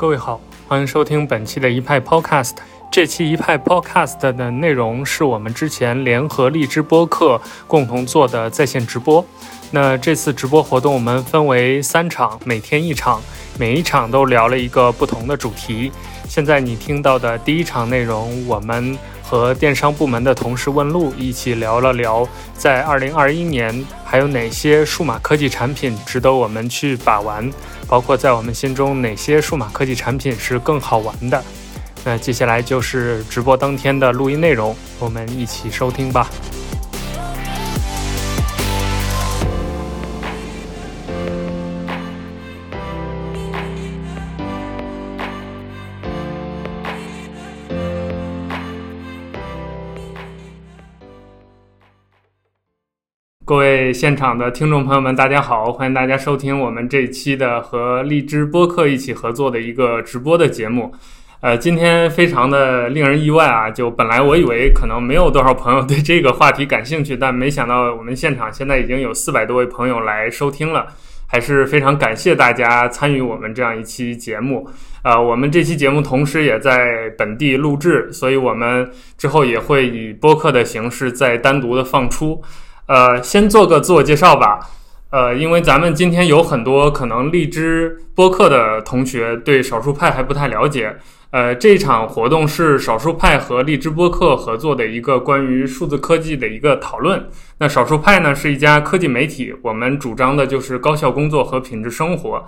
各位好，欢迎收听本期的一派 Podcast。这期一派 Podcast 的内容是我们之前联合荔枝播客共同做的在线直播。那这次直播活动我们分为三场，每天一场，每一场都聊了一个不同的主题。现在你听到的第一场内容，我们和电商部门的同事问路一起聊了聊，在二零二一年还有哪些数码科技产品值得我们去把玩，包括在我们心中哪些数码科技产品是更好玩的。那接下来就是直播当天的录音内容，我们一起收听吧。各位现场的听众朋友们，大家好！欢迎大家收听我们这一期的和荔枝播客一起合作的一个直播的节目。呃，今天非常的令人意外啊！就本来我以为可能没有多少朋友对这个话题感兴趣，但没想到我们现场现在已经有四百多位朋友来收听了，还是非常感谢大家参与我们这样一期节目。呃，我们这期节目同时也在本地录制，所以我们之后也会以播客的形式再单独的放出。呃，先做个自我介绍吧。呃，因为咱们今天有很多可能荔枝播客的同学对少数派还不太了解。呃，这场活动是少数派和荔枝播客合作的一个关于数字科技的一个讨论。那少数派呢是一家科技媒体，我们主张的就是高效工作和品质生活。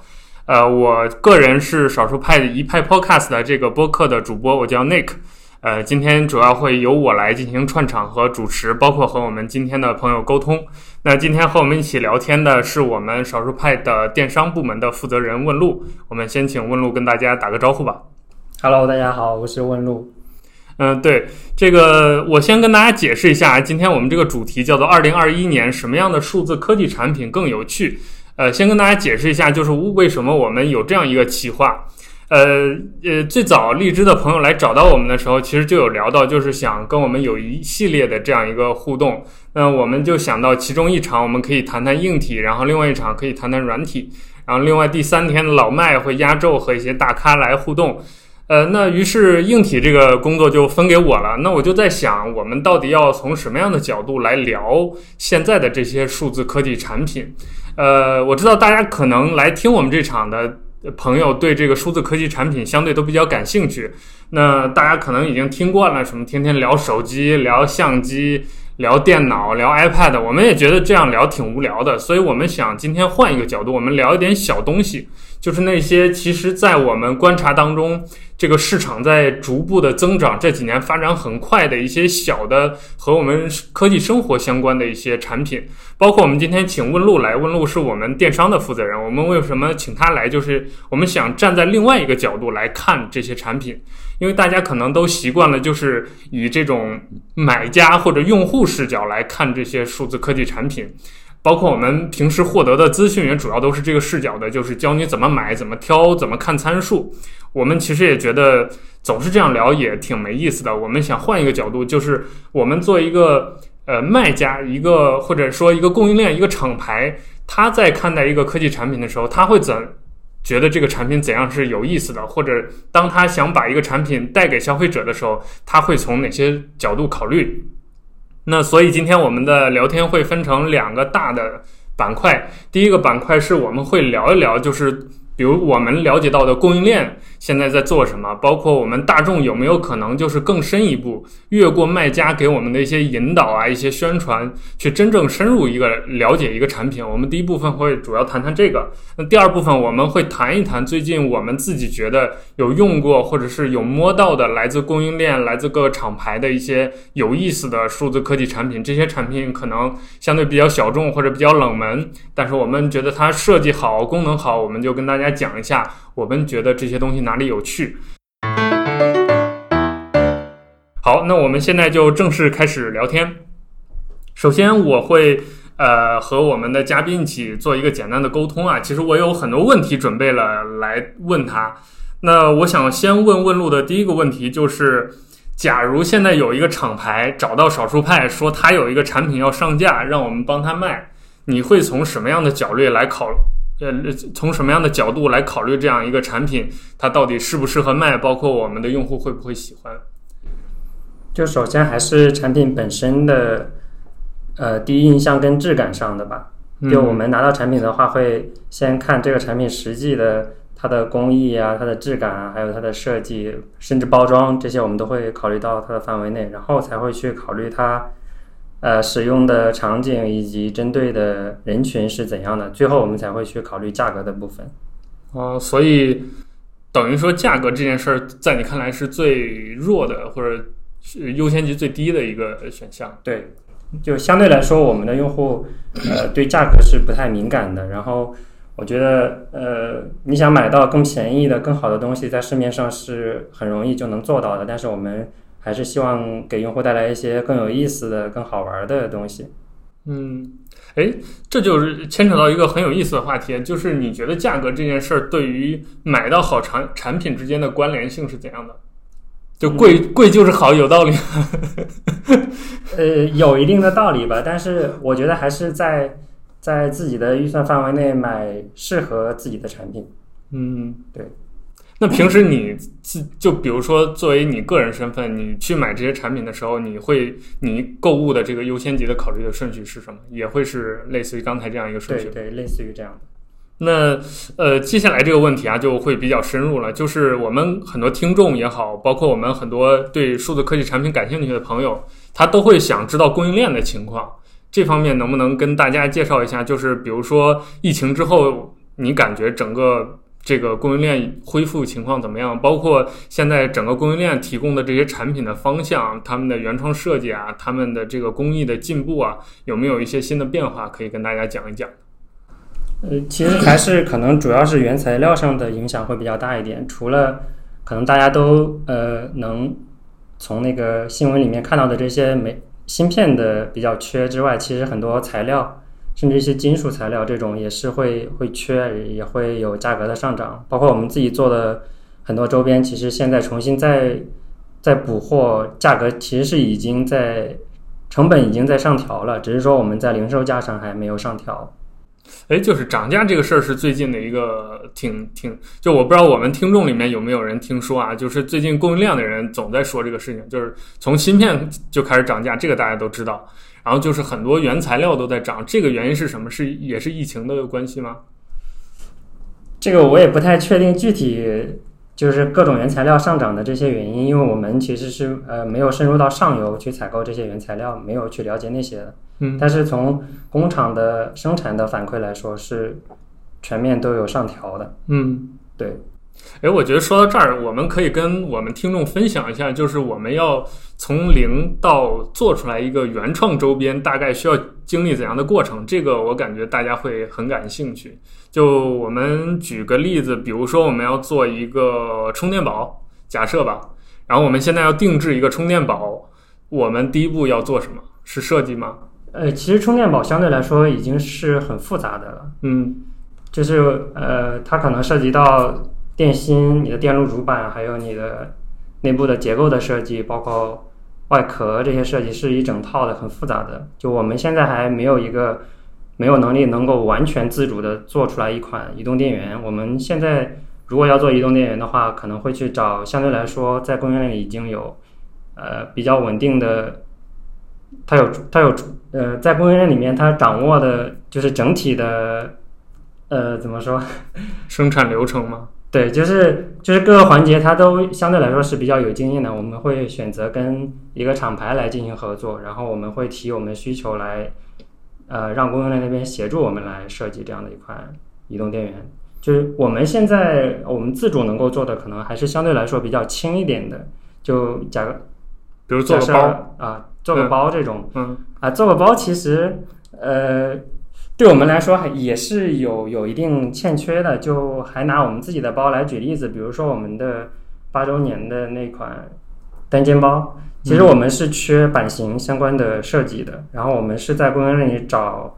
呃，我个人是少数派的一派 Podcast 的这个播客的主播，我叫 Nick。呃，今天主要会由我来进行串场和主持，包括和我们今天的朋友沟通。那今天和我们一起聊天的是我们少数派的电商部门的负责人问路。我们先请问路跟大家打个招呼吧。Hello，大家好，我是问路。嗯，对，这个我先跟大家解释一下，今天我们这个主题叫做“二零二一年什么样的数字科技产品更有趣”。呃，先跟大家解释一下，就是为什么我们有这样一个企划。呃呃，最早荔枝的朋友来找到我们的时候，其实就有聊到，就是想跟我们有一系列的这样一个互动。那我们就想到其中一场我们可以谈谈硬体，然后另外一场可以谈谈软体，然后另外第三天老麦会压轴和一些大咖来互动。呃，那于是硬体这个工作就分给我了。那我就在想，我们到底要从什么样的角度来聊现在的这些数字科技产品？呃，我知道大家可能来听我们这场的。朋友对这个数字科技产品相对都比较感兴趣，那大家可能已经听惯了什么天天聊手机、聊相机、聊电脑、聊 iPad，我们也觉得这样聊挺无聊的，所以我们想今天换一个角度，我们聊一点小东西，就是那些其实在我们观察当中，这个市场在逐步的增长，这几年发展很快的一些小的和我们科技生活相关的一些产品。包括我们今天请问路来，问路是我们电商的负责人。我们为什么请他来？就是我们想站在另外一个角度来看这些产品，因为大家可能都习惯了，就是以这种买家或者用户视角来看这些数字科技产品。包括我们平时获得的资讯也主要都是这个视角的，就是教你怎么买、怎么挑、怎么看参数。我们其实也觉得总是这样聊也挺没意思的。我们想换一个角度，就是我们做一个。呃，卖家一个或者说一个供应链一个厂牌，他在看待一个科技产品的时候，他会怎觉得这个产品怎样是有意思的？或者当他想把一个产品带给消费者的时候，他会从哪些角度考虑？那所以今天我们的聊天会分成两个大的板块，第一个板块是我们会聊一聊，就是比如我们了解到的供应链。现在在做什么？包括我们大众有没有可能就是更深一步，越过卖家给我们的一些引导啊、一些宣传，去真正深入一个了解一个产品？我们第一部分会主要谈谈这个。那第二部分我们会谈一谈最近我们自己觉得有用过或者是有摸到的来自供应链、来自各个厂牌的一些有意思的数字科技产品。这些产品可能相对比较小众或者比较冷门，但是我们觉得它设计好、功能好，我们就跟大家讲一下。我们觉得这些东西哪里有趣？好，那我们现在就正式开始聊天。首先，我会呃和我们的嘉宾一起做一个简单的沟通啊。其实我有很多问题准备了来问他。那我想先问问路的第一个问题就是：假如现在有一个厂牌找到少数派，说他有一个产品要上架，让我们帮他卖，你会从什么样的角度来考呃，从什么样的角度来考虑这样一个产品，它到底适不适合卖，包括我们的用户会不会喜欢？就首先还是产品本身的，呃，第一印象跟质感上的吧。就我们拿到产品的话，会先看这个产品实际的它的工艺啊、它的质感啊，还有它的设计，甚至包装这些，我们都会考虑到它的范围内，然后才会去考虑它，呃，使用的场景以及针对的人群是怎样的，最后我们才会去考虑价格的部分。哦，所以等于说价格这件事儿，在你看来是最弱的，或者是优先级最低的一个选项。对。就相对来说，我们的用户，呃，对价格是不太敏感的。然后，我觉得，呃，你想买到更便宜的、更好的东西，在市面上是很容易就能做到的。但是，我们还是希望给用户带来一些更有意思的、更好玩的东西。嗯，哎，这就是牵扯到一个很有意思的话题，就是你觉得价格这件事儿对于买到好产产品之间的关联性是怎样的？就贵贵就是好，有道理。呃，有一定的道理吧，但是我觉得还是在在自己的预算范围内买适合自己的产品。嗯，对。那平时你自就比如说作为你个人身份，你去买这些产品的时候，你会你购物的这个优先级的考虑的顺序是什么？也会是类似于刚才这样一个顺序？对对，类似于这样的。那呃，接下来这个问题啊，就会比较深入了。就是我们很多听众也好，包括我们很多对数字科技产品感兴趣的朋友，他都会想知道供应链的情况。这方面能不能跟大家介绍一下？就是比如说疫情之后，你感觉整个这个供应链恢复情况怎么样？包括现在整个供应链提供的这些产品的方向、他们的原创设计啊、他们的这个工艺的进步啊，有没有一些新的变化可以跟大家讲一讲？呃，其实还是可能主要是原材料上的影响会比较大一点。除了可能大家都呃能从那个新闻里面看到的这些没芯片的比较缺之外，其实很多材料，甚至一些金属材料这种也是会会缺，也会有价格的上涨。包括我们自己做的很多周边，其实现在重新再再补货，价格其实是已经在成本已经在上调了，只是说我们在零售价上还没有上调。哎，就是涨价这个事儿是最近的一个挺挺，就我不知道我们听众里面有没有人听说啊？就是最近供应链的人总在说这个事情，就是从芯片就开始涨价，这个大家都知道。然后就是很多原材料都在涨，这个原因是什么？是也是疫情的关系吗？这个我也不太确定具体。就是各种原材料上涨的这些原因，因为我们其实是呃没有深入到上游去采购这些原材料，没有去了解那些的。嗯，但是从工厂的生产的反馈来说，是全面都有上调的。嗯，对。哎，我觉得说到这儿，我们可以跟我们听众分享一下，就是我们要从零到做出来一个原创周边，大概需要经历怎样的过程？这个我感觉大家会很感兴趣。就我们举个例子，比如说我们要做一个充电宝，假设吧，然后我们现在要定制一个充电宝，我们第一步要做什么？是设计吗？呃，其实充电宝相对来说已经是很复杂的了。嗯，就是呃，它可能涉及到。电芯、你的电路主板，还有你的内部的结构的设计，包括外壳这些设计，是一整套的，很复杂的。就我们现在还没有一个没有能力能够完全自主的做出来一款移动电源。我们现在如果要做移动电源的话，可能会去找相对来说在供应链里已经有呃比较稳定的，它有它有呃在供应链里面它掌握的就是整体的呃怎么说 生产流程吗？对，就是就是各个环节，它都相对来说是比较有经验的。我们会选择跟一个厂牌来进行合作，然后我们会提我们需求来，呃，让供应链那边协助我们来设计这样的一款移动电源。就是我们现在我们自主能够做的，可能还是相对来说比较轻一点的。就假，比如做个包啊，做个包这种，嗯啊，做个包其实呃。对我们来说还也是有有一定欠缺的，就还拿我们自己的包来举例子，比如说我们的八周年的那款单肩包，其实我们是缺版型相关的设计的，然后我们是在供应链里找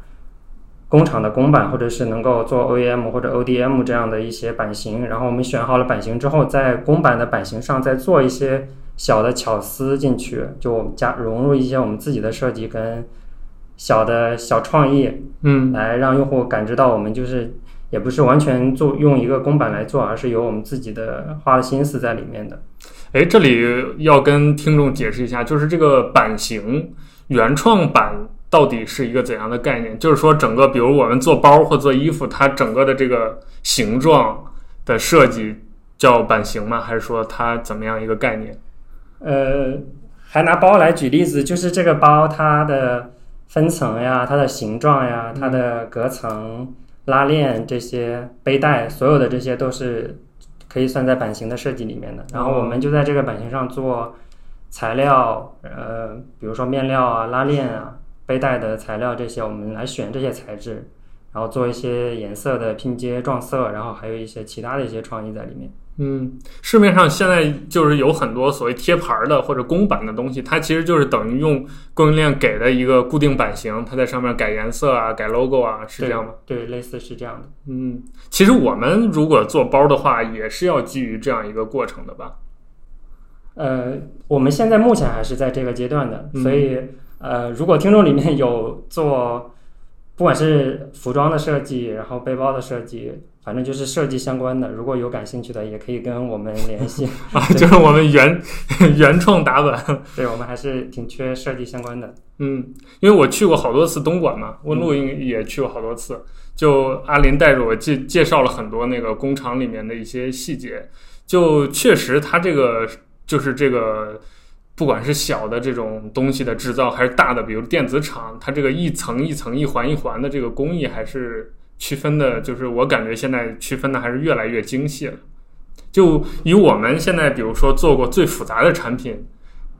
工厂的公版，或者是能够做 OEM 或者 ODM 这样的一些版型，然后我们选好了版型之后，在公版的版型上再做一些小的巧思进去，就加融入一些我们自己的设计跟。小的小创意，嗯，来让用户感知到我们就是也不是完全做用一个公版来做，而是有我们自己的花的心思在里面的。哎，这里要跟听众解释一下，就是这个版型原创版到底是一个怎样的概念？就是说，整个比如我们做包或做衣服，它整个的这个形状的设计叫版型吗？还是说它怎么样一个概念？呃，还拿包来举例子，就是这个包它的分层呀、它的形状呀、它的隔层、拉链这些背带，所有的这些都是可以算在版型的设计里面的。然后我们就在这个版型上做材料，呃，比如说面料啊、拉链啊、背带的材料这些，我们来选这些材质，然后做一些颜色的拼接撞色，然后还有一些其他的一些创意在里面。嗯，市面上现在就是有很多所谓贴牌儿的或者公版的东西，它其实就是等于用供应链给的一个固定版型，它在上面改颜色啊、改 logo 啊，是这样吗？对，类似是这样的。嗯，其实我们如果做包的话，也是要基于这样一个过程的吧？呃，我们现在目前还是在这个阶段的，嗯所以呃，如果听众里面有做，不管是服装的设计，然后背包的设计，反正就是设计相关的，如果有感兴趣的，也可以跟我们联系。啊，就是我们原原创打本。对我们还是挺缺设计相关的。嗯，因为我去过好多次东莞嘛，问路应也去过好多次。就阿林带着我介介绍了很多那个工厂里面的一些细节，就确实他这个就是这个，不管是小的这种东西的制造，还是大的，比如电子厂，它这个一层一层、一环一环的这个工艺，还是区分的，就是我感觉现在区分的还是越来越精细了。就以我们现在，比如说做过最复杂的产品，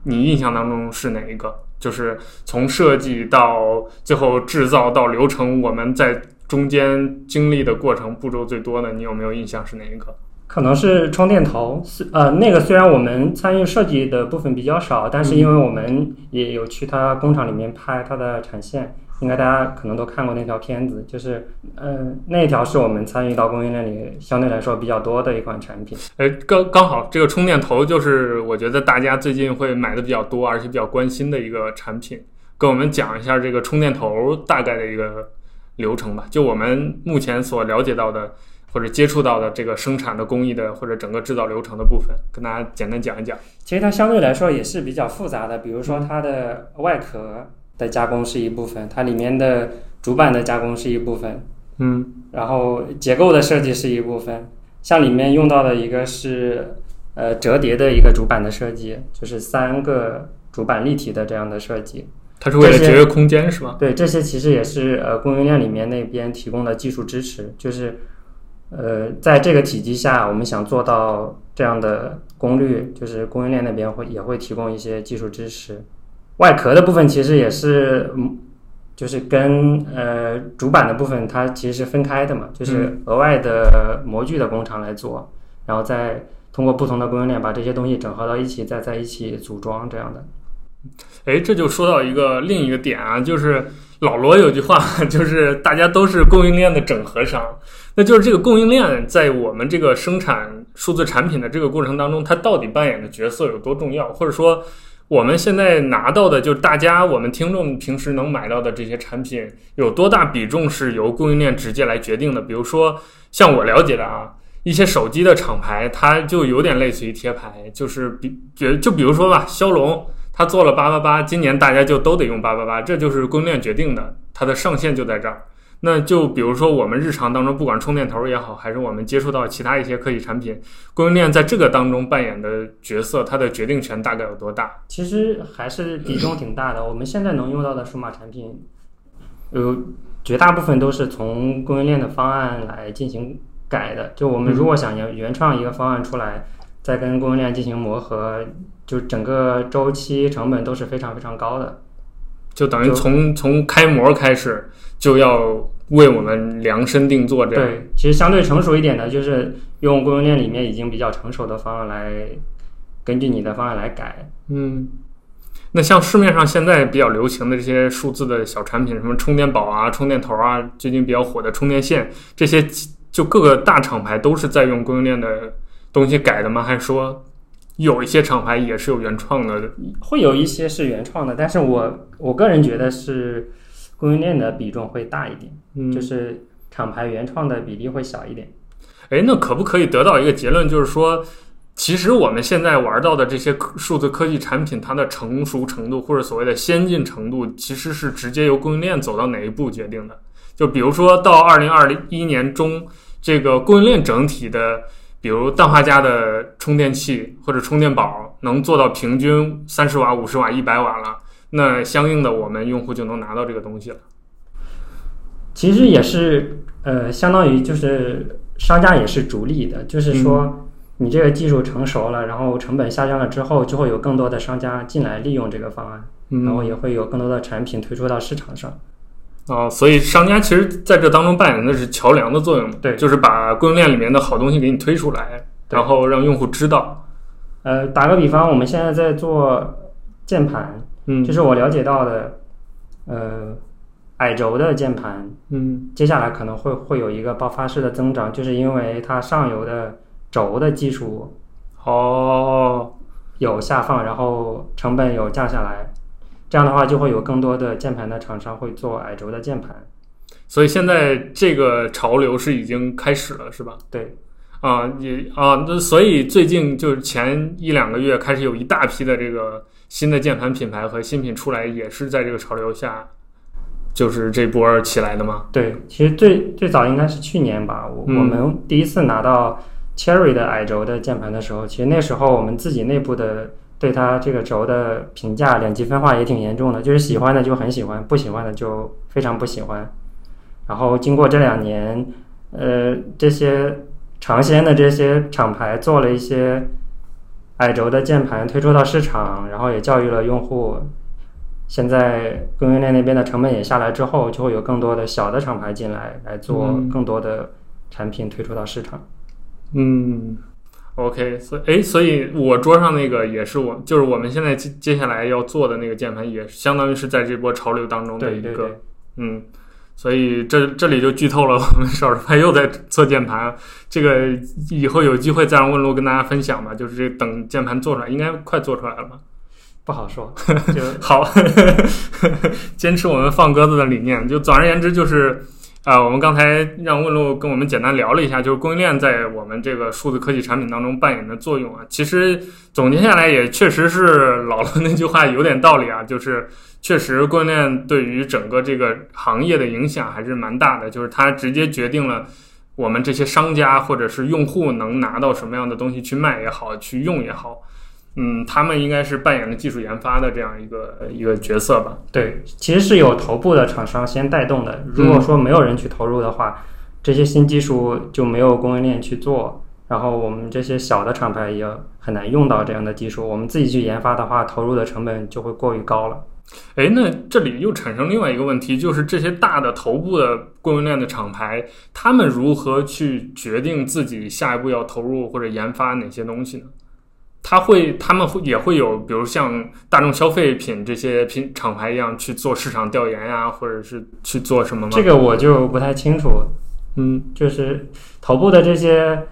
你印象当中是哪一个？就是从设计到最后制造到流程，我们在中间经历的过程步骤最多的，你有没有印象是哪一个？可能是充电头，呃，那个虽然我们参与设计的部分比较少，但是因为我们也有去它工厂里面拍它的产线，应该大家可能都看过那条片子，就是嗯、呃，那条是我们参与到供应链里相对来说比较多的一款产品。哎，刚刚好这个充电头就是我觉得大家最近会买的比较多，而且比较关心的一个产品，跟我们讲一下这个充电头大概的一个流程吧。就我们目前所了解到的。或者接触到的这个生产的工艺的或者整个制造流程的部分，跟大家简单讲一讲。其实它相对来说也是比较复杂的，比如说它的外壳的加工是一部分，它里面的主板的加工是一部分，嗯，然后结构的设计是一部分。像里面用到的一个是呃折叠的一个主板的设计，就是三个主板立体的这样的设计。它是为了节约空间是吗？对，这些其实也是呃供应链里面那边提供的技术支持，就是。呃，在这个体积下，我们想做到这样的功率，就是供应链那边会也会提供一些技术支持。外壳的部分其实也是，嗯，就是跟呃主板的部分它其实是分开的嘛，就是额外的模具的工厂来做，然后再通过不同的供应链把这些东西整合到一起，再在一起组装这样的。哎，这就说到一个另一个点啊，就是老罗有句话，就是大家都是供应链的整合商。那就是这个供应链在我们这个生产数字产品的这个过程当中，它到底扮演的角色有多重要？或者说，我们现在拿到的，就是大家我们听众平时能买到的这些产品，有多大比重是由供应链直接来决定的？比如说，像我了解的啊，一些手机的厂牌，它就有点类似于贴牌，就是比觉就比如说吧，骁龙。它做了八八八，今年大家就都得用八八八，这就是供应链决定的，它的上限就在这儿。那就比如说我们日常当中，不管充电头也好，还是我们接触到其他一些科技产品，供应链在这个当中扮演的角色，它的决定权大概有多大？其实还是比重挺大的。我们现在能用到的数码产品，呃绝大部分都是从供应链的方案来进行改的。就我们如果想原原创一个方案出来，再跟供应链进行磨合。就整个周期成本都是非常非常高的，就等于从从开模开始就要为我们量身定做这样。对，其实相对成熟一点的，就是用供应链里面已经比较成熟的方案来根据你的方案来改。嗯，那像市面上现在比较流行的这些数字的小产品，什么充电宝啊、充电头啊，最近比较火的充电线，这些就各个大厂牌都是在用供应链的东西改的吗？还是说？有一些厂牌也是有原创的，会有一些是原创的，但是我我个人觉得是供应链的比重会大一点，嗯、就是厂牌原创的比例会小一点。哎，那可不可以得到一个结论，就是说，其实我们现在玩到的这些科数字科技产品，它的成熟程度或者所谓的先进程度，其实是直接由供应链走到哪一步决定的。就比如说到二零二一年中，这个供应链整体的，比如氮化镓的充电器或者充电宝能做到平均三十瓦、五十瓦、一百瓦了，那相应的我们用户就能拿到这个东西了。其实也是，呃，相当于就是商家也是逐利的，就是说你这个技术成熟了，然后成本下降了之后，就会有更多的商家进来利用这个方案，然后也会有更多的产品推出到市场上。啊，所以商家其实在这当中扮演的是桥梁的作用，对，就是把供应链里面的好东西给你推出来，然后让用户知道。呃，打个比方，我们现在在做键盘，嗯，就是我了解到的，呃。矮轴的键盘，嗯，接下来可能会会有一个爆发式的增长，就是因为它上游的轴的技术哦有下放，然后成本有降下来，这样的话就会有更多的键盘的厂商会做矮轴的键盘。所以现在这个潮流是已经开始了，是吧？对，啊也啊，那所以最近就是前一两个月开始有一大批的这个新的键盘品牌和新品出来，也是在这个潮流下。就是这波起来的吗？对，其实最最早应该是去年吧。我我们第一次拿到 Cherry 的矮轴的键盘的时候，其实那时候我们自己内部的对它这个轴的评价两极分化也挺严重的，就是喜欢的就很喜欢，不喜欢的就非常不喜欢。然后经过这两年，呃，这些尝鲜的这些厂牌做了一些矮轴的键盘推出到市场，然后也教育了用户。现在供应链那边的成本也下来之后，就会有更多的小的厂牌进来，来做更多的产品推出到市场。嗯，OK，所以哎，所以我桌上那个也是我，就是我们现在接接下来要做的那个键盘，也相当于是在这波潮流当中的一个。嗯，所以这这里就剧透了，我们少数派又在做键盘，这个以后有机会再让问路跟大家分享吧。就是这等键盘做出来，应该快做出来了吧？不好说，就 好，坚持我们放鸽子的理念。就总而言之，就是啊，我们刚才让问路跟我们简单聊了一下，就是供应链在我们这个数字科技产品当中扮演的作用啊。其实总结下来，也确实是老了那句话有点道理啊，就是确实供应链对于整个这个行业的影响还是蛮大的，就是它直接决定了我们这些商家或者是用户能拿到什么样的东西去卖也好，去用也好。嗯，他们应该是扮演了技术研发的这样一个一个角色吧？对，其实是有头部的厂商先带动的。如果说没有人去投入的话，这些新技术就没有供应链去做，然后我们这些小的厂牌也很难用到这样的技术。我们自己去研发的话，投入的成本就会过于高了。哎，那这里又产生另外一个问题，就是这些大的头部的供应链的厂牌，他们如何去决定自己下一步要投入或者研发哪些东西呢？他会，他们会也会有，比如像大众消费品这些品厂牌一样去做市场调研呀，或者是去做什么吗？这个我就不太清楚。嗯，就是头部的这些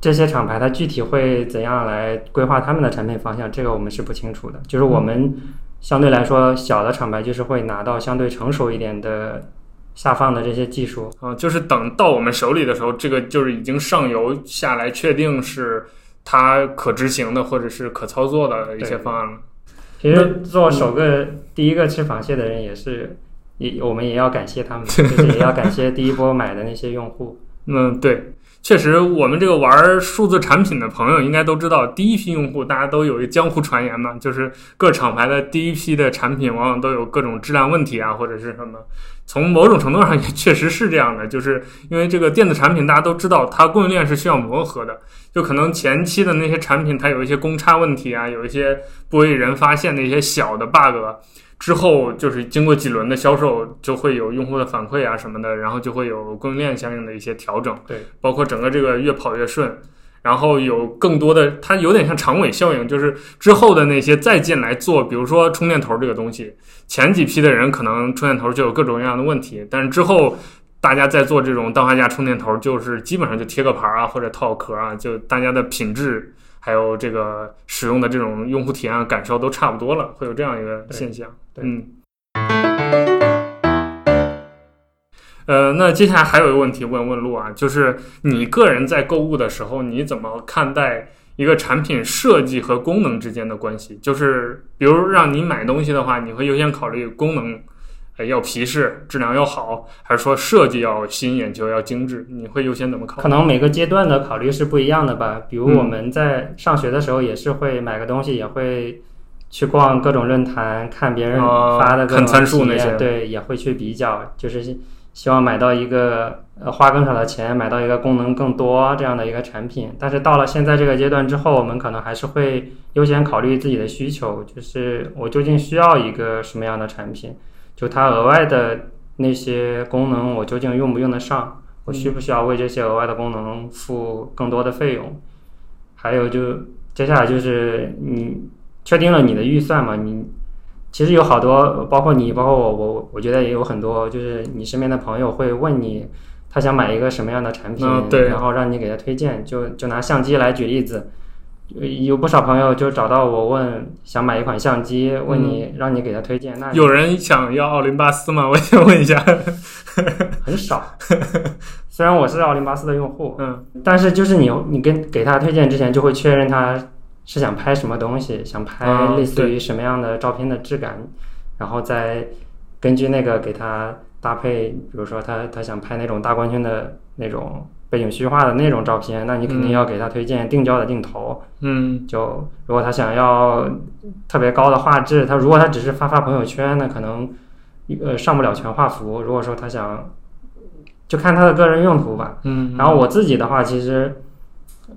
这些厂牌，它具体会怎样来规划他们的产品方向？这个我们是不清楚的。就是我们相对来说小的厂牌，就是会拿到相对成熟一点的下放的这些技术啊，就是等到我们手里的时候，这个就是已经上游下来，确定是。它可执行的或者是可操作的一些方案了。其实做首个第一个吃螃蟹的人也是，也我们也要感谢他们，就是也要感谢第一波买的那些用户。嗯，对，确实，我们这个玩数字产品的朋友应该都知道，第一批用户大家都有一个江湖传言嘛，就是各厂牌的第一批的产品往往都有各种质量问题啊，或者是什么。从某种程度上也确实是这样的，就是因为这个电子产品，大家都知道它供应链是需要磨合的，就可能前期的那些产品它有一些公差问题啊，有一些不为人发现的一些小的 bug，之后就是经过几轮的销售，就会有用户的反馈啊什么的，然后就会有供应链相应的一些调整，对，包括整个这个越跑越顺。然后有更多的，它有点像长尾效应，就是之后的那些再进来做，比如说充电头这个东西，前几批的人可能充电头就有各种各样的问题，但是之后大家在做这种氮化镓充电头，就是基本上就贴个牌啊或者套壳啊，就大家的品质还有这个使用的这种用户体验感受都差不多了，会有这样一个现象，嗯。呃，那接下来还有一个问题问问路啊，就是你个人在购物的时候，你怎么看待一个产品设计和功能之间的关系？就是比如让你买东西的话，你会优先考虑功能，呃，要皮实，质量要好，还是说设计要吸引眼球，要精致？你会优先怎么考虑？可能每个阶段的考虑是不一样的吧。比如嗯我们在上学的时候，也是会买个东西，也会去逛各种论坛，看别人哦发的各种看参数体那些验对，也会去比较，就是希望买到一个呃花更少的钱，买到一个功能更多这样的一个产品。但是到了现在这个阶段之后，我们可能还是会优先考虑自己的需求，就是我究竟需要一个什么样的产品，就它额外的那些功能，我究竟用不用得上？我需不需要为这些额外的功能付更多的费用？还有就接下来就是你确定了你的预算嘛？你其实有好多，包括你，包括我，我我觉得也有很多，就是你身边的朋友会问你，他想买一个什么样的产品，嗯对然后让你给他推荐。就就拿相机来举例子，呃有不少朋友就找到我问想买一款相机，问你、让你给他推荐，那有人想要奥林巴斯吗？我想问一下。很少。虽然我是奥林巴斯的用户，嗯但是就是你你跟给他推荐之前，就会确认他是想拍什么东西，想拍啊类似于什么样的照片的质感，然后再根据那个给他搭配，比如说他他想拍那种大光圈的那种背景虚化的那种照片，那你肯定嗯要给他推荐定焦的镜头。嗯就如果他想要特别高的画质，他如果他只是发发朋友圈，那可能呃上不了全画幅。如果说他想，就看他的个人用途吧。嗯，然后我自己的话，其实，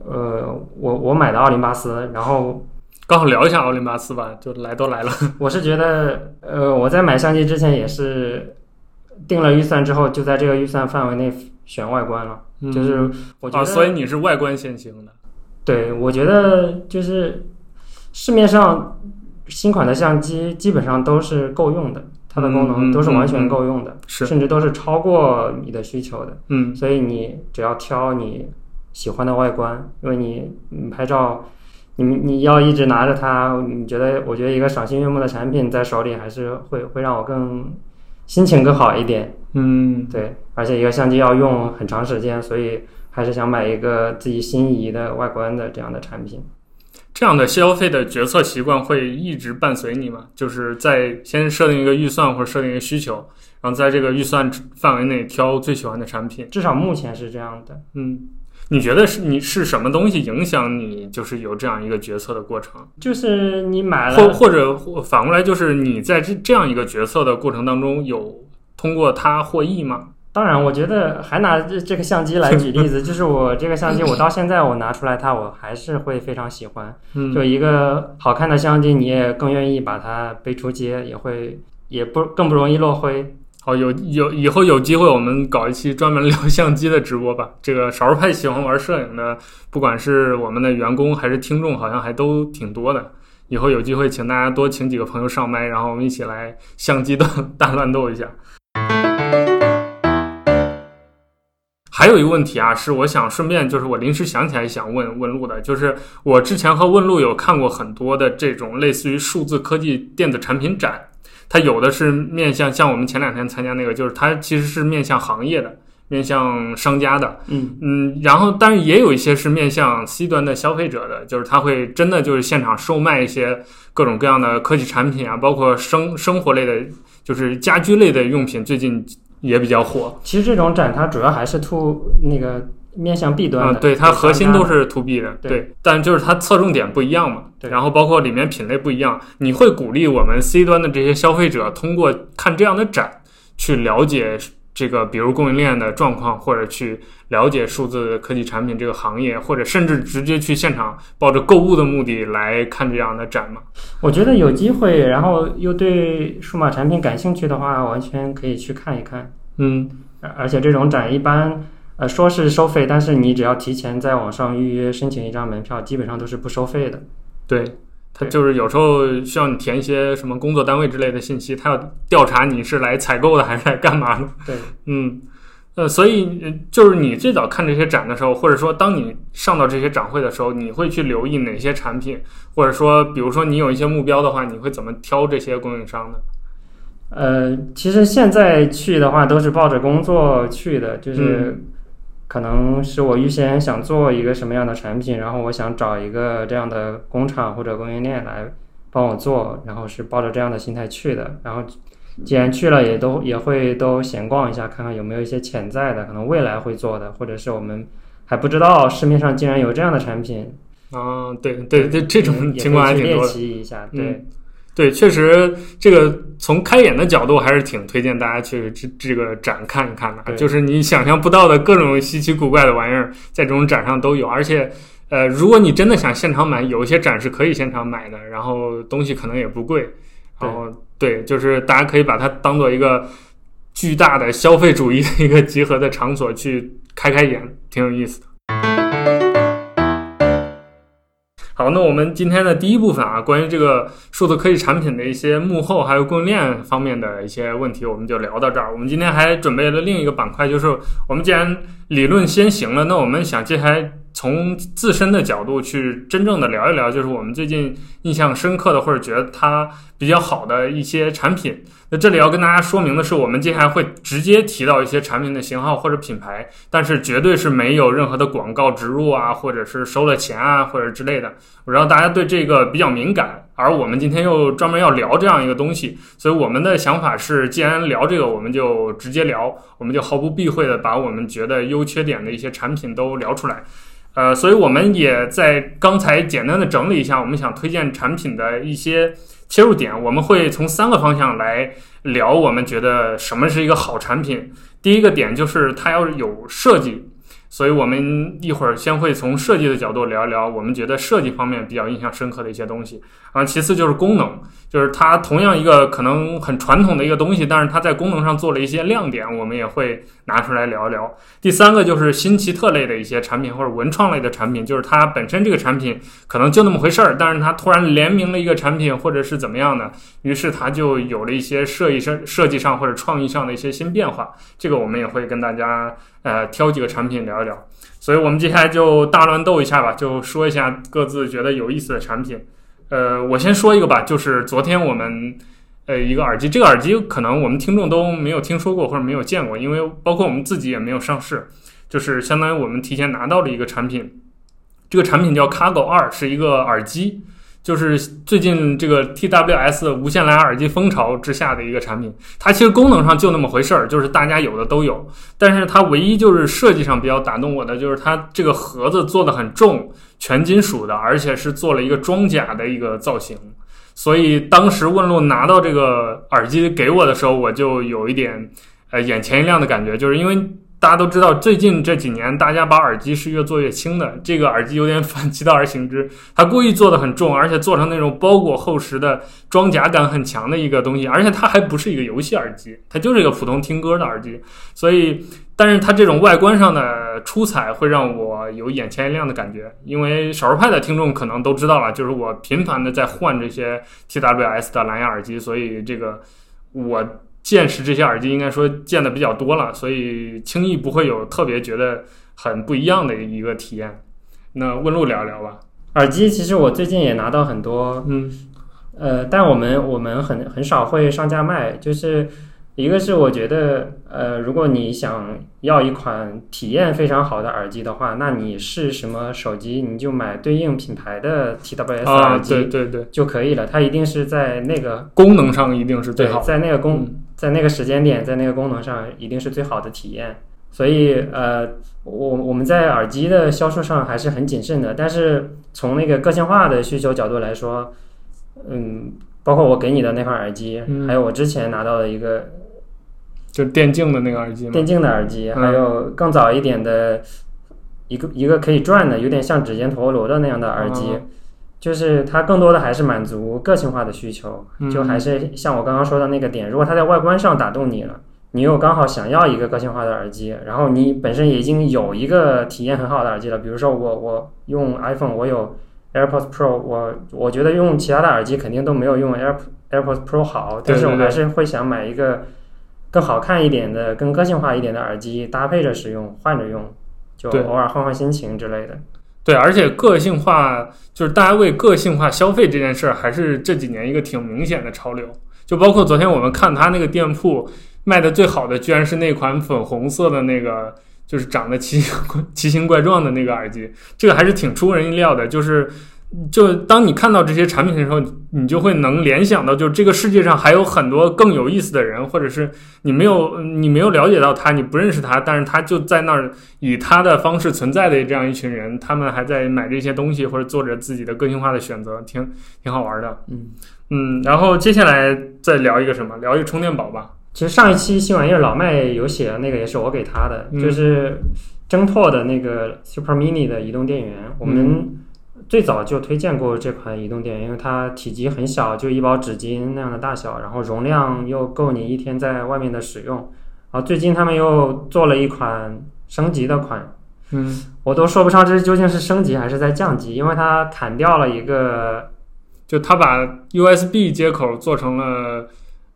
呃，我我买的奥林巴斯，然后刚好聊一下奥林巴斯吧，就来都来了。我是觉得，呃，我在买相机之前也是定了预算之后，就在这个预算范围内选外观了。嗯就是我觉啊，得，所以你是外观先行的。对我觉得就是市面上新款的相机基本上都是够用的，它的功能都是完全够用的，是，甚至都是超过你的需求的。嗯所以你只要挑你喜欢的外观，因为你你拍照，你你要一直拿着它，你觉得我觉得一个赏心悦目的产品在手里还是会会让我更心情更好一点。嗯对，而且一个相机要用很长时间，所以还是想买一个自己心仪的外观的这样的产品。这样的消费的决策习惯会一直伴随你吗？就是在先设定一个预算或者设定一个需求，然后在这个预算范围内挑最喜欢的产品。至少目前是这样的。嗯，你觉得是你是什么东西影响你，就是有这样一个决策的过程？就是你买了，或或者或反过来，就是你在这这样一个决策的过程当中，有通过它获益吗？当然，我觉得还拿这这个相机来举例子，就是我这个相机，我到现在我拿出来它，我还是会非常喜欢。嗯，就一个好看的相机，你也更愿意把它背出街，也会也不更不容易落灰。好，有有以后有机会我们搞一期专门聊相机的直播吧。这个少数派喜欢玩摄影的，不管是我们的员工还是听众，好像还都挺多的。以后有机会请大家多请几个朋友上麦，然后我们一起来相机的 大乱斗一下。还有一个问题啊，是我想顺便就是我临时想起来想问问路的，就是我之前和问路有看过很多的这种类似于数字科技电子产品展，它有的是面向像我们前两天参加那个，就是它其实是面向行业的，面向商家的，嗯嗯，然后但是也有一些是面向 C 端的消费者的，就是它会真的就是现场售卖一些各种各样的科技产品啊，包括生生活类的，就是家居类的用品，最近也比较火。其实这种展它主要还是 to 那个面向 B 端啊、的，对，它核心都是 to B 的，对对，但就是它侧重点不一样嘛，对然后包括里面品类不一样，你会鼓励我们 C 端的这些消费者通过看这样的展去了解这个，比如供应链的状况，或者去了解数字科技产品这个行业，或者甚至直接去现场抱着购物的目的来看这样的展嘛？我觉得有机会，然后又对数码产品感兴趣的话，完全可以去看一看。嗯而而且这种展一般，呃，说是收费，但是你只要提前在网上预约申请一张门票，基本上都是不收费的。对。他就是有时候需要你填一些什么工作单位之类的信息，他要调查你是来采购的还是来干嘛的。对，嗯，呃，所以呃就是你最早看这些展的时候，或者说当你上到这些展会的时候，你会去留意哪些产品，或者说，比如说你有一些目标的话，你会怎么挑这些供应商呢？呃，其实现在去的话都是抱着工作去的，就是可能是我预先想做一个什么样的产品，然后我想找一个这样的工厂或者供应链来帮我做，然后是抱着这样的心态去的。然后既然去了，也都也会都闲逛一下，看看有没有一些潜在的，可能未来会做的，或者是我们还不知道市面上竟然有这样的产品。啊，对对对，这种也情况还挺多的。奇一下，嗯对。确实，这个从开眼的角度还是挺推荐大家去这这个展看一看的就是你想象不到的各种稀奇古怪的玩意儿，在这种展上都有。而且，呃，如果你真的想现场买，有一些展是可以现场买的，然后东西可能也不贵。然后，对，就是大家可以把它当做一个巨大的消费主义的一个集合的场所去开开眼，挺有意思的。好，那我们今天的第一部分啊，关于这个数字科技产品的一些幕后还有供应链方面的一些问题，我们就聊到这儿。我们今天还准备了另一个板块，就是我们既然理论先行了，那我们想接下来从自身的角度去真正的聊一聊，就是我们最近印象深刻的或者觉得它比较好的一些产品。那这里要跟大家说明的是，我们接下来会直接提到一些产品的型号或者品牌，但是绝对是没有任何的广告植入啊，或者是收了钱啊，或者之类的。我知道大家对这个比较敏感，而我们今天又专门要聊这样一个东西，所以我们的想法是，既然聊这个，我们就直接聊，我们就毫不避讳的把我们觉得优缺点的一些产品都聊出来。呃，所以我们也在刚才简单的整理一下，我们想推荐产品的一些切入点，我们会从三个方向来聊，我们觉得什么是一个好产品。第一个点就是它要有设计，所以我们一会儿先会从设计的角度聊一聊，我们觉得设计方面比较印象深刻的一些东西。啊，其次就是功能，就是它同样一个可能很传统的一个东西，但是它在功能上做了一些亮点，我们也会拿出来聊一聊。第三个就是新奇特类的一些产品或者文创类的产品，就是它本身这个产品可能就那么回事儿，但是它突然联名了一个产品或者是怎么样的，于是它就有了一些设计上、设计上或者创意上的一些新变化。这个我们也会跟大家呃挑几个产品聊一聊。所以我们接下来就大乱斗一下吧，就说一下各自觉得有意思的产品。呃，我先说一个吧，就是昨天我们呃一个耳机，这个耳机可能我们听众都没有听说过或者没有见过，因为包括我们自己也没有上市，就是相当于我们提前拿到了一个产品。这个产品叫 Cargo 二，是一个耳机，就是最近这个 TWS 无线蓝牙耳机风潮之下的一个产品。它其实功能上就那么回事儿，就是大家有的都有，但是它唯一就是设计上比较打动我的，就是它这个盒子做的很重，全金属的，而且是做了一个装甲的一个造型。所以当时问路拿到这个耳机给我的时候，我就有一点呃眼前一亮的感觉，就是因为大家都知道，最近这几年大家把耳机是越做越轻的，这个耳机有点反其道而行之，它故意做的很重，而且做成那种包裹厚实的装甲感很强的一个东西，而且它还不是一个游戏耳机，它就是一个普通听歌的耳机，所以。但是它这种外观上的出彩会让我有眼前一亮的感觉，因为少数派的听众可能都知道了，就是我频繁的在换这些 TWS 的蓝牙耳机，所以这个我见识这些耳机应该说见的比较多了，所以轻易不会有特别觉得很不一样的一个体验。那问路聊聊吧，耳机其实我最近也拿到很多，嗯呃，但我们我们很很少会上架卖，就是一个是我觉得，呃，如果你想要一款体验非常好的耳机的话，那你是什么手机，你就买对应品牌的 TWS 啊，耳机对对对，就可以了。它一定是在那个功能上一定是最好，的。在那个功嗯在那个时间点，在那个功能上一定是最好的体验。所以呃，我我们在耳机的销售上还是很谨慎的，但是从那个个性化的需求角度来说，嗯，包括我给你的那款耳机，嗯还有我之前拿到的一个就是电竞的那个耳机嘛。电竞的耳机，嗯还有更早一点的一个一个可以转的，有点像指尖陀螺的那样的耳机。哦就是它更多的还是满足个性化的需求，嗯。就还是像我刚刚说的那个点，如果它在外观上打动你了，你又刚好想要一个个性化的耳机，然后你本身已经有一个体验很好的耳机了，比如说我我用 iPhone，我有 AirPods Pro，我我觉得用其他的耳机肯定都没有用 Air AirPods Pro 好，但是我还是会想买一个更好看一点的、更个性化一点的耳机，搭配着使用，换着用，就偶尔换换心情之类的。对，而且个性化就是大家为个性化消费这件事儿，还是这几年一个挺明显的潮流。就包括昨天我们看他那个店铺卖的最好的，居然是那款粉红色的那个，就是长得奇奇形怪状的那个耳机，这个还是挺出人意料的。就是就当你看到这些产品的时候，你就会能联想到，就是这个世界上还有很多更有意思的人，或者是你没有你没有了解到他，你不认识他，但是他就在那儿以他的方式存在的这样一群人，他们还在买这些东西或者做着自己的个性化的选择，挺挺好玩的。嗯。嗯，然后接下来再聊一个什么？聊一个充电宝吧。其实上一期新玩意儿老麦有写的那个也是我给他的，嗯就是挣拓的那个 Super Mini 的移动电源。我们最早就推荐过这款移动电源，因为它体积很小，就一包纸巾那样的大小，然后容量又够你一天在外面的使用。啊最近他们又做了一款升级的款，嗯我都说不上这究竟是升级还是在降级，因为它砍掉了一个就它把 USB 接口做成了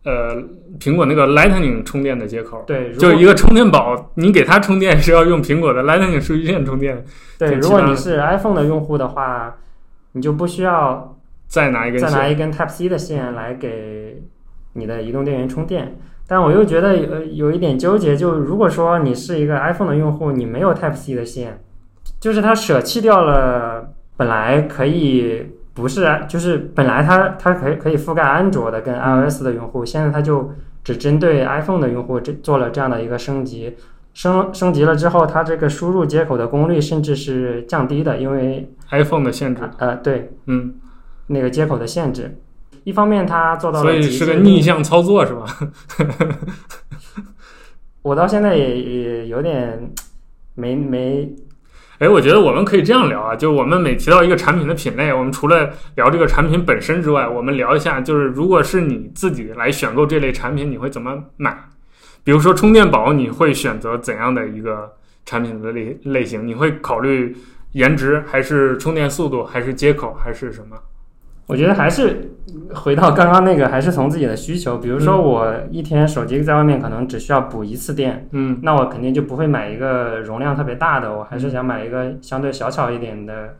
呃苹果那个 Lightning 充电的接口，对，就果一个充电宝，你给它充电是要用苹果的 Lightning 数据线充电，对，如果你是 iPhone 的用户的话，你就不需要再拿一根。再拿一根 Type C 的线来给你的移动电源充电。但我又觉得呃有一点纠结，就如果说你是一个 iPhone 的用户，你没有 Type C 的线，就是它舍弃掉了本来可以不是就是本来它它可以可以覆盖安卓的跟 iOS 的用户，现在它就只针对 iPhone 的用户这做了这样的一个升级。升升级了之后，它这个输入接口的功率甚至是降低的，因为 iPhone 的限制，呃对嗯，那个接口的限制。一方面它做到了所以是个逆向操作是吧？我到现在也也有点没没哎，我觉得我们可以这样聊啊，就我们每提到一个产品的品类，我们除了聊这个产品本身之外，我们聊一下，就是如果是你自己来选购这类产品，你会怎么买？比如说充电宝，你会选择怎样的一个产品的类类型？你会考虑颜值，还是充电速度，还是接口，还是什么？我觉得还是回到刚刚那个，还是从自己的需求。比如说，我一天手机在外面可能只需要补一次电，嗯那我肯定就不会买一个容量特别大的，我还是想买一个相对小巧一点的，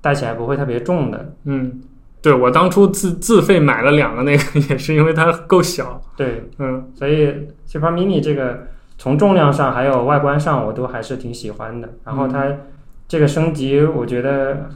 带起来不会特别重的。嗯，对我当初自自费买了两个那个，也是因为它够小。对，嗯所以 Super Mini 这个从重量上还有外观上，我都还是挺喜欢的。然后它这个升级，我觉得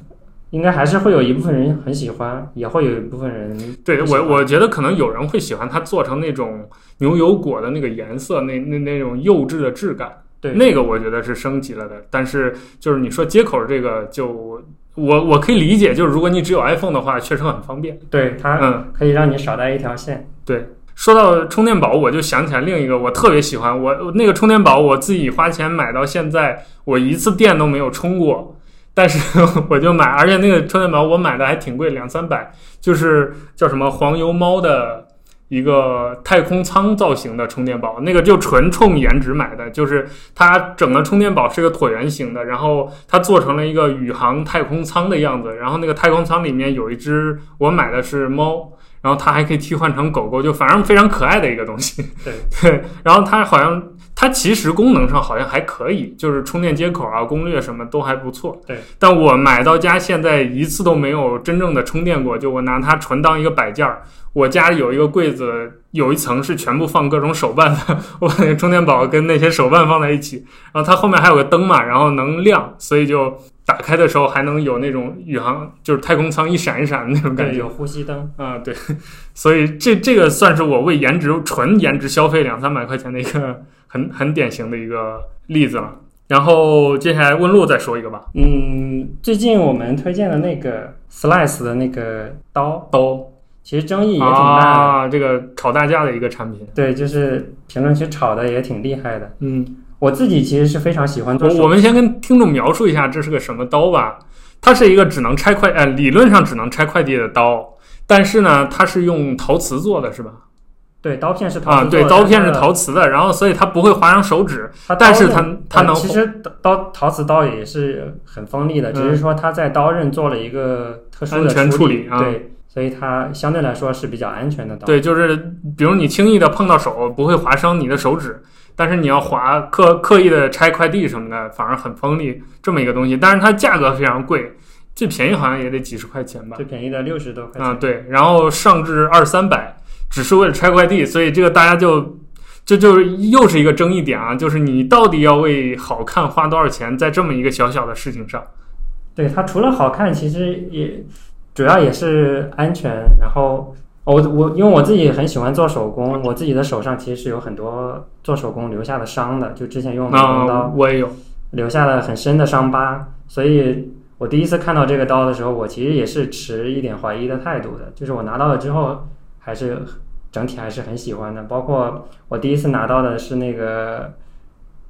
应该还是会有一部分人很喜欢，也会有一部分人对我，我觉得可能有人会喜欢它做成那种牛油果的那个颜色，那那那种幼稚的质感。对那个我觉得是升级了的。但是就是你说接口这个就，我我可以理解，就是如果你只有 iPhone 的话，确实很方便。对它嗯，可以让你少带一条线。对。说到充电宝，我就想起来另一个我特别喜欢，我我那个充电宝我自己花钱买到现在，我一次电都没有充过，但是 我就买，而且那个充电宝我买的还挺贵，两三百，就是叫什么黄油猫的一个太空舱造型的充电宝，那个就纯冲颜值买的，就是它整个充电宝是个椭圆形的，然后它做成了一个宇航太空舱的样子，然后那个太空舱里面有一只，我买的是猫。然后它还可以替换成狗狗，就反正非常可爱的一个东西。对 对，然后它好像它其实功能上好像还可以，就是充电接口啊、攻略什么都还不错。对，但我买到家现在一次都没有真正的充电过，就我拿它纯当一个摆件儿。我家里有一个柜子，有一层是全部放各种手办的，我把那个充电宝跟那些手办放在一起，然后它后面还有个灯嘛，然后能亮，所以就打开的时候还能有那种宇航就是太空舱一闪一闪的那种感对，觉。有呼吸灯。啊，对，所以这这个算是我为颜值纯颜值消费两三百块钱的一个很很典型的一个例子了。然后接下来问路再说一个吧，嗯，最近我们推荐的那个 Slice 的那个刀，刀其实争议也挺大的。啊，这个炒大架的一个产品。对，就是评论区炒的也挺厉害的。嗯，我自己其实是非常喜欢做手我我们先跟听众描述一下这是个什么刀吧。它是一个只能拆快，呃，理论上只能拆快递的刀，但是呢，它是用陶瓷做的，是吧？对刀片是陶啊，对，瓷做的刀片是陶瓷的，然后所以它不会划伤手指，它但是它它能呃其实刀陶瓷刀也是很锋利的，只是说它在刀刃做了一个特殊的安全处处理啊对，所以它相对来说是比较安全的刀。对，就是比如你轻易的碰到手，不会划伤你的手指，但是你要划刻刻意的拆快递什么的，反而很锋利这么一个东西。但是它价格非常贵，最便宜好像也得几十块钱吧最。便宜的六十多块钱。啊，对，然后上至二三百，只是为了拆快递，所以这个大家就这就是又是一个争议点啊，就是你到底要为好看花多少钱，在这么一个小小的事情上。对它除了好看，其实也主要也是安全。然后我我因为我自己很喜欢做手工，我自己的手上其实是有很多做手工留下的伤的，就之前用美工刀啊，我也有。留下了很深的伤疤，所以我第一次看到这个刀的时候，我其实也是持一点怀疑的态度的。就是我拿到了之后，还是整体还是很喜欢的。包括我第一次拿到的是那个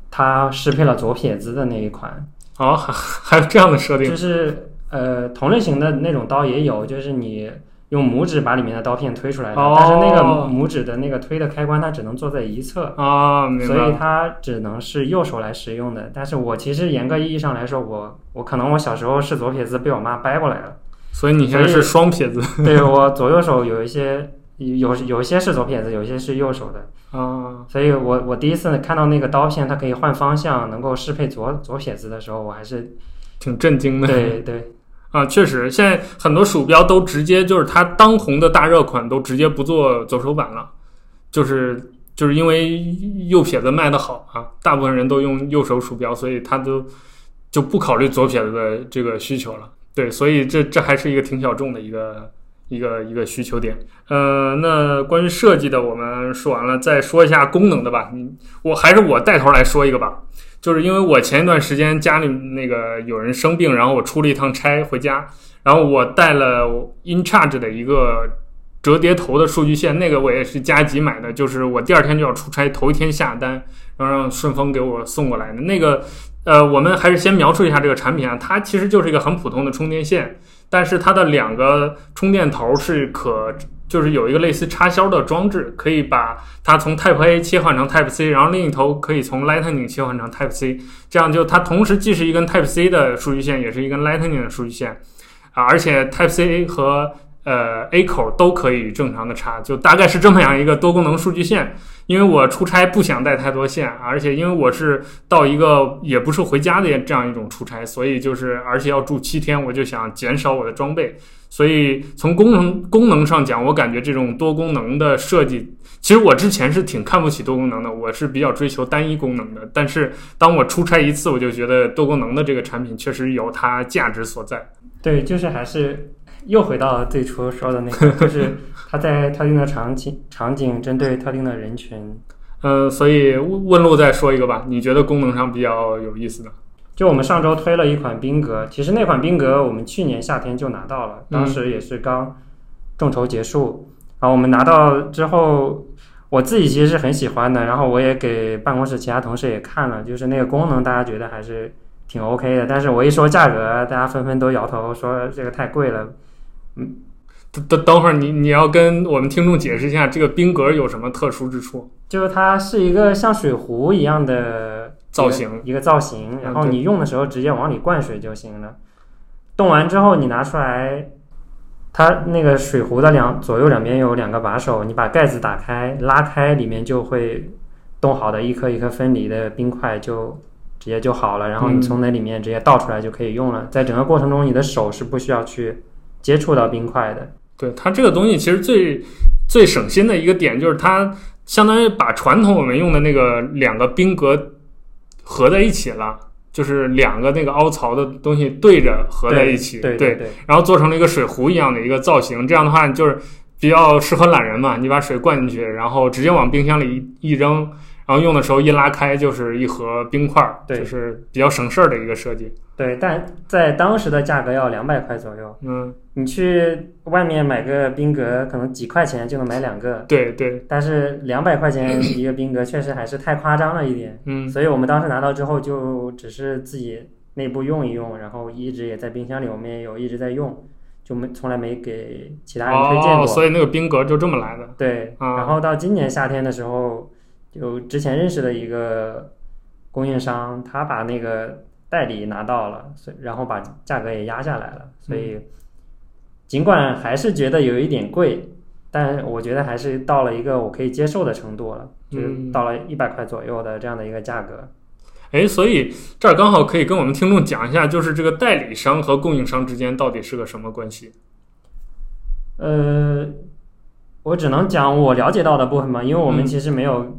它适配了左撇子的那一款，哦，还还有这样的设定就是呃同类型的那种刀也有，就是你用拇指把里面的刀片推出来的，哦但是那个拇指的那个推的开关它只能坐在一侧。啊，明所以。它只能是右手来使用的。但是我其实严格意义上来说，我我可能我小时候是左撇子，被我妈掰过来了。所以你现在是双撇子对我左右手有一些有有一些是左撇子，有一些是右手的。啊，所以我我第一次看到那个刀片，它可以换方向，能够适配左左撇子的时候，我还是挺震惊的。对对啊，确实，现在很多鼠标都直接就是它当红的大热款都直接不做左手版了，就是就是因为右撇子卖的好啊，大部分人都用右手鼠标，所以他都就不考虑左撇子的这个需求了。对，所以这这还是一个挺小众的一个一个一个需求点。呃，那关于设计的我们说完了，再说一下功能的吧。你我还是我带头来说一个吧。就是因为我前一段时间家里那个有人生病，然后我出了一趟差回家，然后我带了 InCharge 的一个折叠头的数据线，那个我也是加急买的，就是我第二天就要出差，头一天下单，然后让顺丰给我送过来的那个。呃，我们还是先描述一下这个产品啊，它其实就是一个很普通的充电线，但是它的两个充电头是可，就是有一个类似插销的装置，可以把它从 Type A 切换成 Type C，然后另一头可以从 Lightning 切换成 Type C，这样就它同时既是一根 Type C 的数据线，也是一根 Lightning 的数据线啊，而且 Type C 和呃 A 口都可以正常的插，就大概是这么样一个多功能数据线。因为我出差不想带太多线，而且因为我是到一个也不是回家的这样一种出差，所以就是而且要住七天，我就想减少我的装备。所以从功能功能上讲，我感觉这种多功能的设计，其实我之前是挺看不起多功能的，我是比较追求单一功能的。但是当我出差一次，我就觉得多功能的这个产品确实有它价值所在。对，就是还是又回到最初说的那个，就是它在特定的场景场景针对特定的人群。呃，所以问问路再说一个吧，你觉得功能上比较有意思的？就我们上周推了一款冰格，其实那款冰格我们去年夏天就拿到了，当时也是刚众筹结束，然后我们拿到之后，我自己其实是很喜欢的，然后我也给办公室其他同事也看了，就是那个功能大家觉得还是挺 OK 的，但是我一说价格，大家纷纷都摇头说这个太贵了。等等等会儿你你要跟我们听众解释一下这个冰格有什么特殊之处？就是它是一个像水壶一样的造型，一个造型，然后你用的时候直接往里灌水就行了。冻完之后你拿出来，它那个水壶的两左右两边有两个把手，你把盖子打开拉开，里面就会冻好的一颗一颗分离的冰块就直接就好了，然后你嗯从那里面直接倒出来就可以用了。在整个过程中，你的手是不需要去接触到冰块的。对它这个东西其实最最省心的一个点就是它相当于把传统我们用的那个两个冰格合在一起了，就是两个那个凹槽的东西对着合在一起，对对对然后做成了一个水壶一样的一个造型。这样的话就是比较适合懒人嘛，你把水灌进去，然后直接往冰箱里一一扔，然后用的时候一拉开就是一盒冰块儿，对就是比较省事儿的一个设计。对，但在当时的价格要两百块左右。嗯，你去外面买个冰格，可能几块钱就能买两个，对对，但是两百块钱一个冰格确实还是太夸张了一点。嗯所以我们当时拿到之后，就只是自己内部用一用，然后一直也在冰箱里，我们也有一直在用，就没从来没给其他人推荐过。哦，所以那个冰格就这么来的。对，啊然后到今年夏天的时候，就之前认识的一个供应商，他把那个代理拿到了，所以然后把价格也压下来了。所以尽管还是觉得有一点贵，但我觉得还是到了一个我可以接受的程度了，就是嗯到了一百块左右的这样的一个价格。哎，所以这儿刚好可以跟我们听众讲一下，就是这个代理商和供应商之间到底是个什么关系？呃，我只能讲我了解到的部分嘛，因为我们嗯其实没有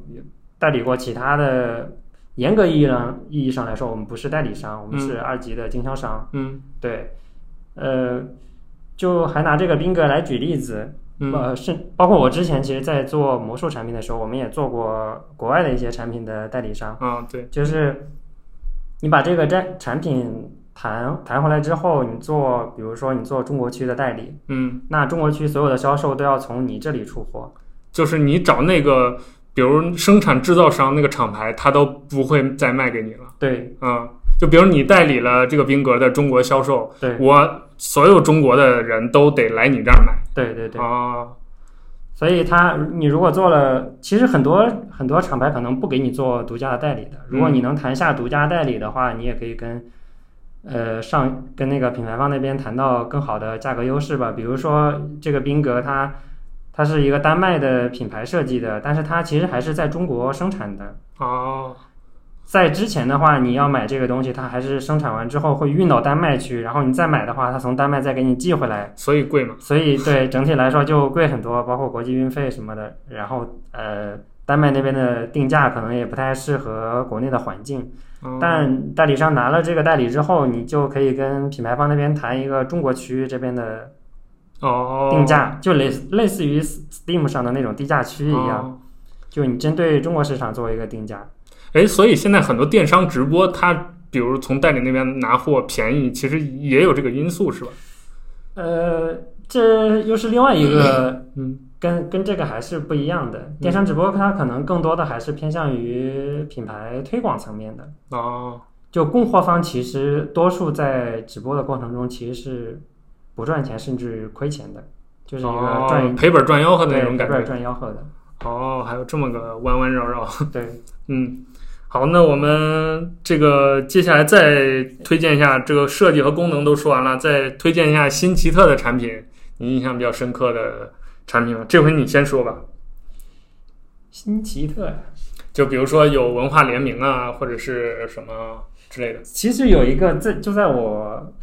代理过其他的。严格意义上意义上来说，我们不是代理商，我们是二级的经销商。嗯。对，呃，就还拿这个宾格来举例子，嗯。呃，是包括我之前其实，在做魔术产品的时候，我们也做过国外的一些产品的代理商，啊，对，就是你把这个产产品谈谈回来之后，你做，比如说你做中国区的代理，嗯，那中国区所有的销售都要从你这里出货，就是你找那个，比如生产制造商那个厂牌，他都不会再卖给你了。对嗯，就比如你代理了这个宾格的中国销售，对我所有中国的人都得来你这儿买。对对对，啊，所以他你如果做了，其实很多很多厂牌可能不给你做独家的代理的。如果你能谈下独家代理的话，你也可以跟呃上跟那个品牌方那边谈到更好的价格优势吧。比如说这个宾格它它是一个丹麦的品牌设计的，但是它其实还是在中国生产的。哦，在之前的话，你要买这个东西，它还是生产完之后会运到丹麦去，然后你再买的话，它从丹麦再给你寄回来。所以贵嘛。所以对整体来说就贵很多，包括国际运费什么的。然后呃，丹麦那边的定价可能也不太适合国内的环境。哦但代理商拿了这个代理之后，你就可以跟品牌方那边谈一个中国区这边的哦，定价，就类似类似于 Steam 上的那种低价区一样，哦就你针对中国市场做一个定价。哎，所以现在很多电商直播，它比如从代理那边拿货便宜，其实也有这个因素，是吧？呃，这又是另外一个嗯跟跟这个还是不一样的。电商直播它可能更多的还是偏向于品牌推广层面的。哦，就供货方其实多数在直播的过程中其实是不赚钱甚至亏钱的，就是一个赚、哦赔本赚吆喝的那种感觉。赚吆喝的。哦，还有这么个弯弯绕绕。对，嗯，好，那我们这个接下来再推荐一下这个设计和功能都说完了，再推荐一下新奇特的产品，你印象比较深刻的产品吧。这回你先说吧，新奇特呀，就比如说有文化联名啊，或者是什么之类的。其实有一个在就在我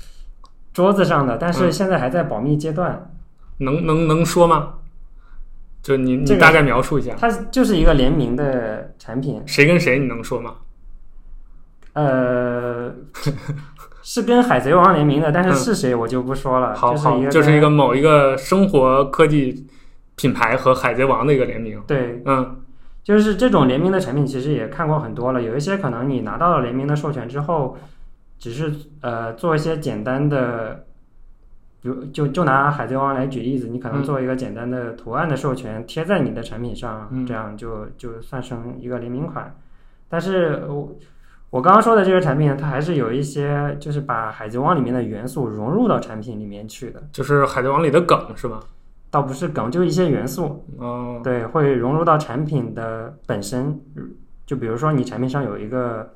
桌子上的，但是嗯现在还在保密阶段。能能能说吗？就你你大概描述一下，它就是一个联名的产品，谁跟谁你能说吗？呃，是跟海贼王联名的，但是是谁我就不说了。嗯好好，就是一个某一个生活科技品牌和海贼王的一个联名。对，嗯就是这种联名的产品，其实也看过很多了。有一些可能你拿到了联名的授权之后，只是呃做一些简单的，比如就就拿海贼王来举例子，你可能嗯做一个简单的图案的授权贴在你的产品上，嗯这样就就算成一个联名款。但是我我刚刚说的这个产品，它还是有一些就是把海贼王里面的元素融入到产品里面去的，就是海贼王里的梗是吧？倒不是梗，就一些元素，哦，对，会融入到产品的本身。就比如说你产品上有一个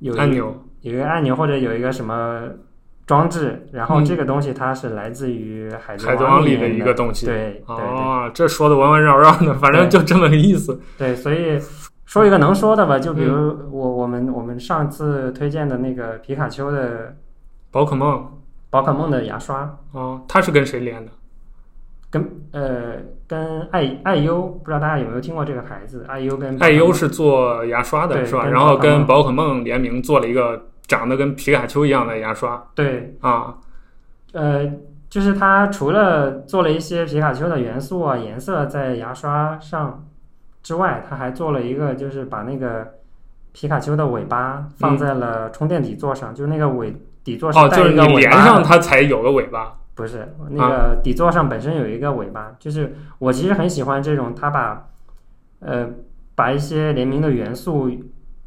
有一按钮有一个按钮或者有一个什么装置，然后嗯这个东西它是来自于海贼王里的一个东西。对对这说的弯弯绕绕的，反正就这么个意思。对，所以说一个能说的吧，就比如嗯我我们我们上次推荐的那个皮卡丘的宝可梦宝可梦的牙刷，哦，它是跟谁连的？跟呃跟爱爱优，不知道大家有没有听过这个牌子？爱优跟爱优是做牙刷的对是吧？然后跟宝可梦联名做了一个长得跟皮卡丘一样的牙刷对啊。呃，就是它除了做了一些皮卡丘的元素啊、颜色在牙刷上之外，它还做了一个，就是把那个皮卡丘的尾巴放在了充电底座上，就是那个尾底座哦，上带就是你连一个尾巴的上它才有个尾巴。不是那个底座上本身有一个尾巴，就是我其实很喜欢这种，它把呃把一些联名的元素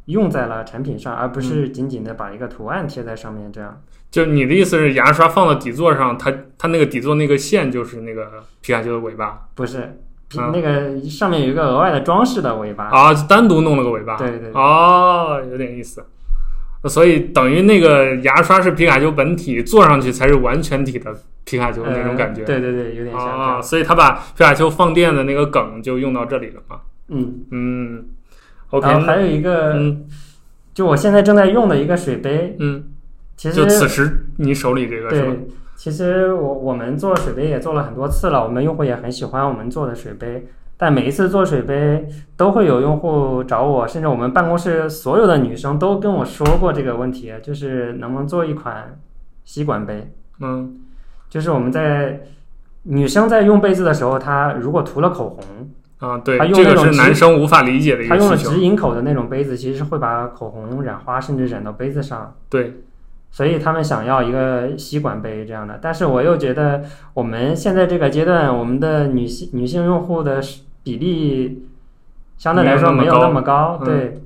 用在了产品上，而不嗯是仅仅的把一个图案贴在上面这样。就你的意思是牙刷放到底座上，它它那个底座那个线就是那个皮卡丘的尾巴不是，那个上面有一个额外的装饰的尾巴。啊，单独弄了个尾巴。对对对哦，有点意思。所以等于那个牙刷是皮卡丘本体，坐上去才是完全体的皮卡丘那种感觉。呃对对对，有点像啊，所以他把皮卡丘放电的那个梗就用到这里了嘛。嗯，嗯，OK，然后还有一个，嗯就我现在正在用的一个水杯，嗯，其实就此时你手里这个是吧？对其实我我们做水杯也做了很多次了，我们用户也很喜欢我们做的水杯。但每一次做水杯，都会有用户找我，甚至我们办公室所有的女生都跟我说过这个问题，就是能不能做一款吸管杯？嗯，就是我们在女生在用杯子的时候，她如果涂了口红，啊，对他，用这个是男生无法理解的一她用了个需求。直饮口的那种杯子，其实是会把口红染花，甚至染到杯子上。对，所以他们想要一个吸管杯这样的，但是我又觉得我们现在这个阶段，我们的女性女性用户的比例相对来说没有那么高，嗯对，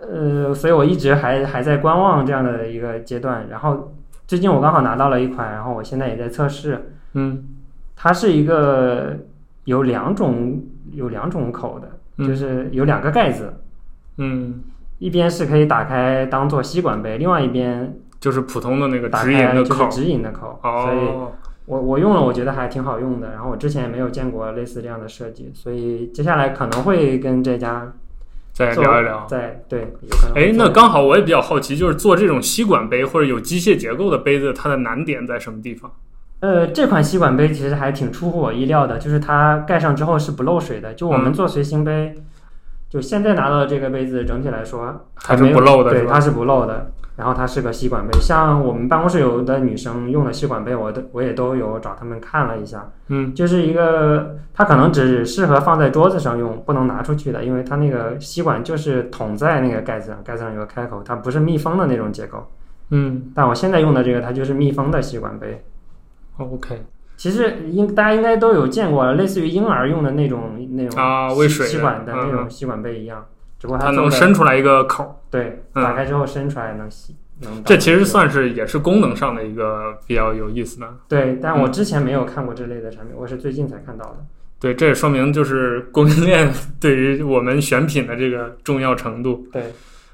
呃，所以我一直还还在观望这样的一个阶段。然后最近我刚好拿到了一款，然后我现在也在测试，嗯。它是一个有两种有两种口的，嗯。就是有两个盖子，嗯，一边是可以打开当做吸管杯，另外一边就是普通的那个直饮的口。直饮的口，所以哦，我我用了，我觉得还挺好用的。然后我之前也没有见过类似这样的设计，所以接下来可能会跟这家再聊一聊。再对，有可能哎，那刚好我也比较好奇，就是做这种吸管杯或者有机械结构的杯子，它的难点在什么地方？呃，这款吸管杯其实还挺出乎我意料的，就是它盖上之后是不漏水的。就我们嗯做随行杯，就现在拿到的这个杯子，整体来说还是不漏的对，它是不漏的。然后它是个吸管杯，像我们办公室有的女生用的吸管杯，我都我也都有找她们看了一下，嗯就是一个它可能只适合放在桌子上用，不能拿出去的，因为它那个吸管就是捅在那个盖子上，盖子上有个开口，它不是密封的那种结构。嗯但我现在用的这个，它就是密封的吸管杯。，OK 其实应大家应该都有见过，类似于婴儿用的那种那种吸啊喂水吸管的那嗯种吸管杯一样，只不过它能伸出来一个口儿，对，嗯打开之后伸出来能吸，能这其实算是也是功能上的一个比较有意思的。对，但我嗯之前没有看过这类的产品，我是最近才看到的。对，这也说明就是供应链 对于我们选品的这个重要程度。对，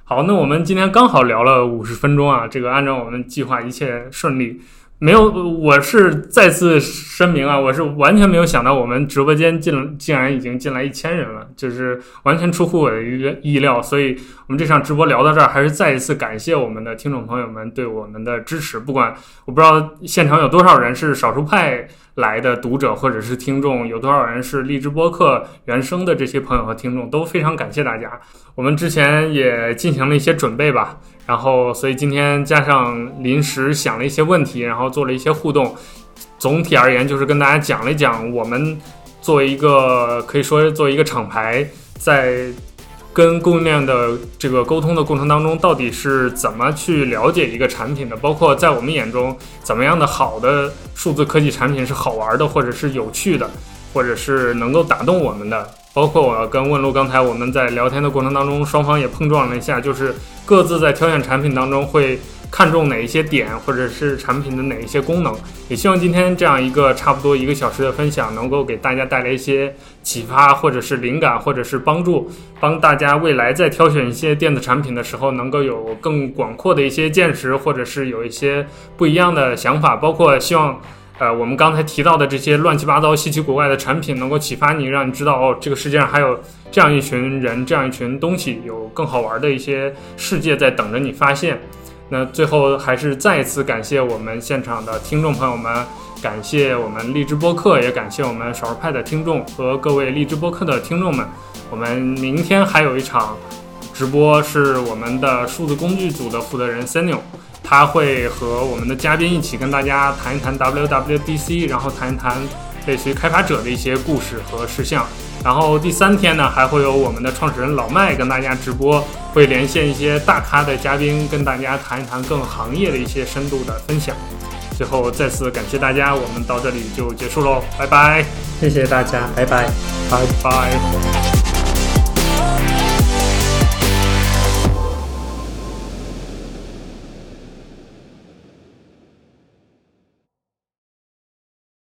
好，那我们今天刚好聊了五十分钟啊，这个按照我们计划一切顺利。没有，我是再次声明啊，我是完全没有想到我们直播间进竟然已经进来一千人了，就是完全出乎我的意意料。所以，我们这场直播聊到这儿，还是再一次感谢我们的听众朋友们对我们的支持。不管我不知道现场有多少人是少数派来的读者或者是听众，有多少人是荔枝播客原生的这些朋友和听众，都非常感谢大家。我们之前也进行了一些准备吧，然后所以今天加上临时想了一些问题，然后做了一些互动。总体而言，就是跟大家讲了一讲我们作为一个可以说作为一个厂牌，在跟供应链的这个沟通的过程当中，到底是怎么去了解一个产品的，包括在我们眼中，怎么样的好的数字科技产品是好玩的，或者是有趣的，或者是能够打动我们的。包括我跟问路刚才我们在聊天的过程当中，双方也碰撞了一下，就是各自在挑选产品当中会看重哪一些点，或者是产品的哪一些功能。也希望今天这样一个差不多一个小时的分享，能够给大家带来一些启发，或者是灵感，或者是帮助，帮大家未来在挑选一些电子产品的时候，能够有更广阔的一些见识，或者是有一些不一样的想法。包括希望，呃，我们刚才提到的这些乱七八糟、稀奇古怪的产品，能够启发你，让你知道哦，这个世界上还有这样一群人，这样一群东西，有更好玩的一些世界在等着你发现。那最后还是再一次感谢我们现场的听众朋友们，感谢我们荔枝播客，也感谢我们少数派的听众和各位荔枝播客的听众们。我们明天还有一场直播，是我们的数字工具组的负责人 Senio，他会和我们的嘉宾一起跟大家谈一谈 WWDC，然后谈一谈类似于开发者的一些故事和事项。然后第三天呢，还会有我们的创始人老麦跟大家直播，会连线一些大咖的嘉宾，跟大家谈一谈更行业的一些深度的分享。最后再次感谢大家，我们到这里就结束喽，拜拜，谢谢大家，拜拜。拜拜。